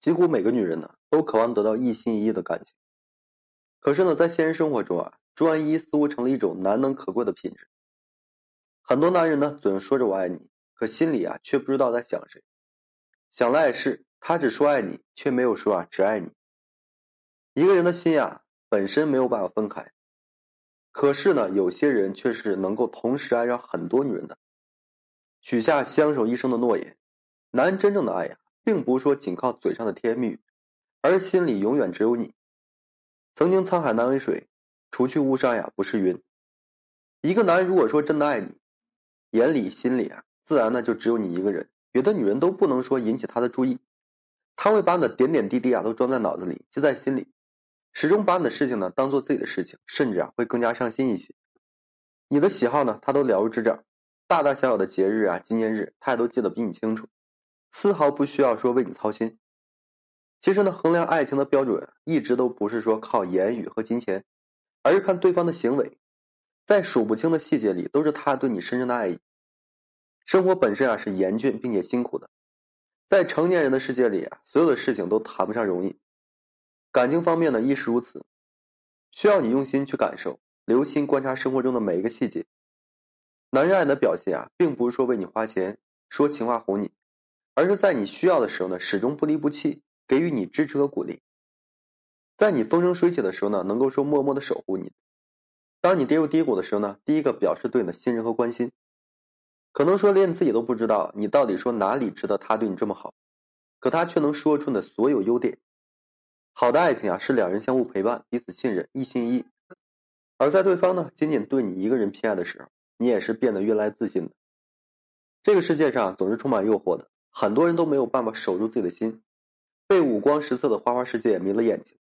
几乎每个女人呢都渴望得到一心一意的感情。可是呢，在现实生活中啊，专一似乎成了一种难能可贵的品质。很多男人呢，嘴上说着我爱你，可心里啊却不知道在想谁。想来也是，他只说爱你，却没有说啊只爱你。一个人的心啊，本身没有办法分开。可是呢，有些人却是能够同时爱上很多女人的，许下相守一生的诺言。男人真正的爱呀。并不是说仅靠嘴上的甜言蜜语，而心里永远只有你。曾经沧海难为水，除去巫山呀不是云。一个男人如果说真的爱你，眼里心里啊，自然呢就只有你一个人，别的女人都不能说引起他的注意。他会把你的点点滴滴啊都装在脑子里，记在心里，始终把你的事情呢当做自己的事情，甚至啊会更加上心一些。你的喜好呢，他都了如指掌，大大小小的节日啊、纪念日，他也都记得比你清楚。丝毫不需要说为你操心。其实呢，衡量爱情的标准一直都不是说靠言语和金钱，而是看对方的行为，在数不清的细节里，都是他对你深深的爱意。生活本身啊是严峻并且辛苦的，在成年人的世界里啊，所有的事情都谈不上容易。感情方面呢亦是如此，需要你用心去感受，留心观察生活中的每一个细节。男人爱的表现啊，并不是说为你花钱，说情话哄你。而是在你需要的时候呢，始终不离不弃，给予你支持和鼓励。在你风生水起的时候呢，能够说默默的守护你。当你跌入低谷的时候呢，第一个表示对你的信任和关心。可能说连你自己都不知道你到底说哪里值得他对你这么好，可他却能说出你的所有优点。好的爱情啊，是两人相互陪伴，彼此信任，一心一意。而在对方呢，仅仅对你一个人偏爱的时候，你也是变得越来越自信的。这个世界上总是充满诱惑的。很多人都没有办法守住自己的心，被五光十色的花花世界迷了眼睛。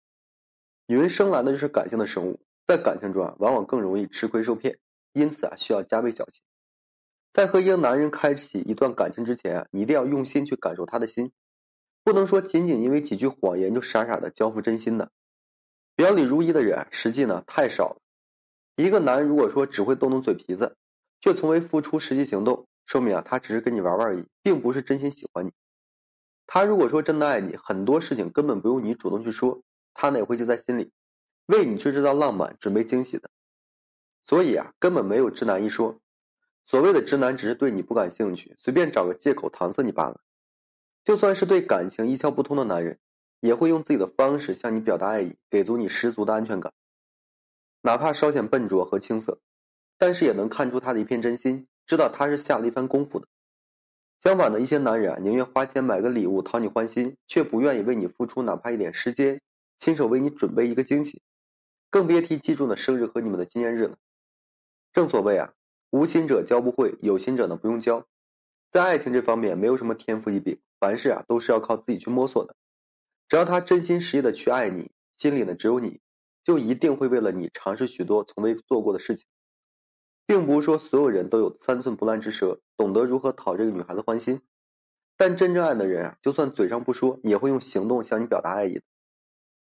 女人生来呢就是感性的生物，在感情中啊，往往更容易吃亏受骗，因此啊，需要加倍小心。在和一个男人开启一段感情之前啊，你一定要用心去感受他的心，不能说仅仅因为几句谎言就傻傻的交付真心的。表里如一的人，实际呢太少了。一个男人如果说只会动动嘴皮子，却从未付出实际行动。说明啊，他只是跟你玩玩而已，并不是真心喜欢你。他如果说真的爱你，很多事情根本不用你主动去说，他呢也会记在心里，为你去制造浪漫，准备惊喜的。所以啊，根本没有直男一说。所谓的直男，只是对你不感兴趣，随便找个借口搪塞你罢了。就算是对感情一窍不通的男人，也会用自己的方式向你表达爱意，给足你十足的安全感。哪怕稍显笨拙和青涩，但是也能看出他的一片真心。知道他是下了一番功夫的。相反的一些男人啊，宁愿花钱买个礼物讨你欢心，却不愿意为你付出哪怕一点时间，亲手为你准备一个惊喜，更别提记住的生日和你们的纪念日了。正所谓啊，无心者教不会，有心者呢不用教。在爱情这方面，没有什么天赋异禀，凡事啊都是要靠自己去摸索的。只要他真心实意的去爱你，心里呢只有你，就一定会为了你尝试许多从未做过的事情。并不是说所有人都有三寸不烂之舌，懂得如何讨这个女孩子欢心。但真正爱的人啊，就算嘴上不说，也会用行动向你表达爱意。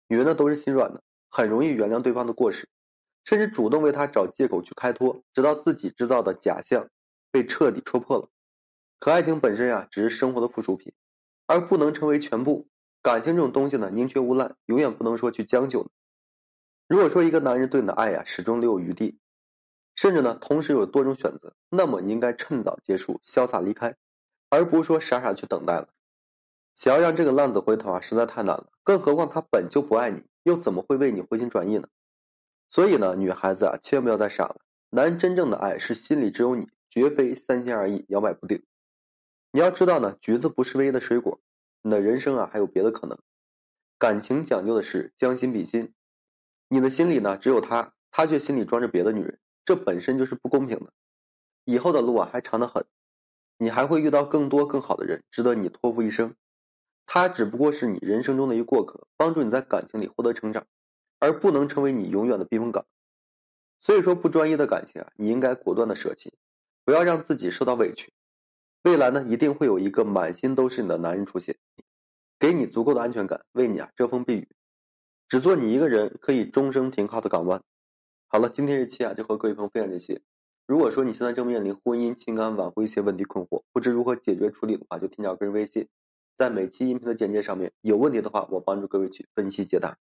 女人呢都是心软的，很容易原谅对方的过失，甚至主动为他找借口去开脱，直到自己制造的假象被彻底戳破了。可爱情本身啊，只是生活的附属品，而不能成为全部。感情这种东西呢，宁缺毋滥，永远不能说去将就。如果说一个男人对你的爱呀，始终留有余地。甚至呢，同时有多种选择，那么你应该趁早结束，潇洒离开，而不是说傻傻去等待了。想要让这个浪子回头啊，实在太难了。更何况他本就不爱你，又怎么会为你回心转意呢？所以呢，女孩子啊，千万不要再傻了。男人真正的爱是心里只有你，绝非三心二意、摇摆不定。你要知道呢，橘子不是唯一的水果，你的人生啊还有别的可能。感情讲究的是将心比心，你的心里呢只有他，他却心里装着别的女人。这本身就是不公平的，以后的路啊还长得很，你还会遇到更多更好的人，值得你托付一生。他只不过是你人生中的一过客，帮助你在感情里获得成长，而不能成为你永远的避风港。所以说，不专一的感情啊，你应该果断的舍弃，不要让自己受到委屈。未来呢，一定会有一个满心都是你的男人出现，给你足够的安全感，为你啊遮风避雨，只做你一个人可以终生停靠的港湾。好了，今天这期啊就和各位朋友分享这些。如果说你现在正面临婚姻、情感挽回一些问题困惑，不知如何解决处理的话，就添加个人微信在每期音频的简介上面，有问题的话，我帮助各位去分析解答。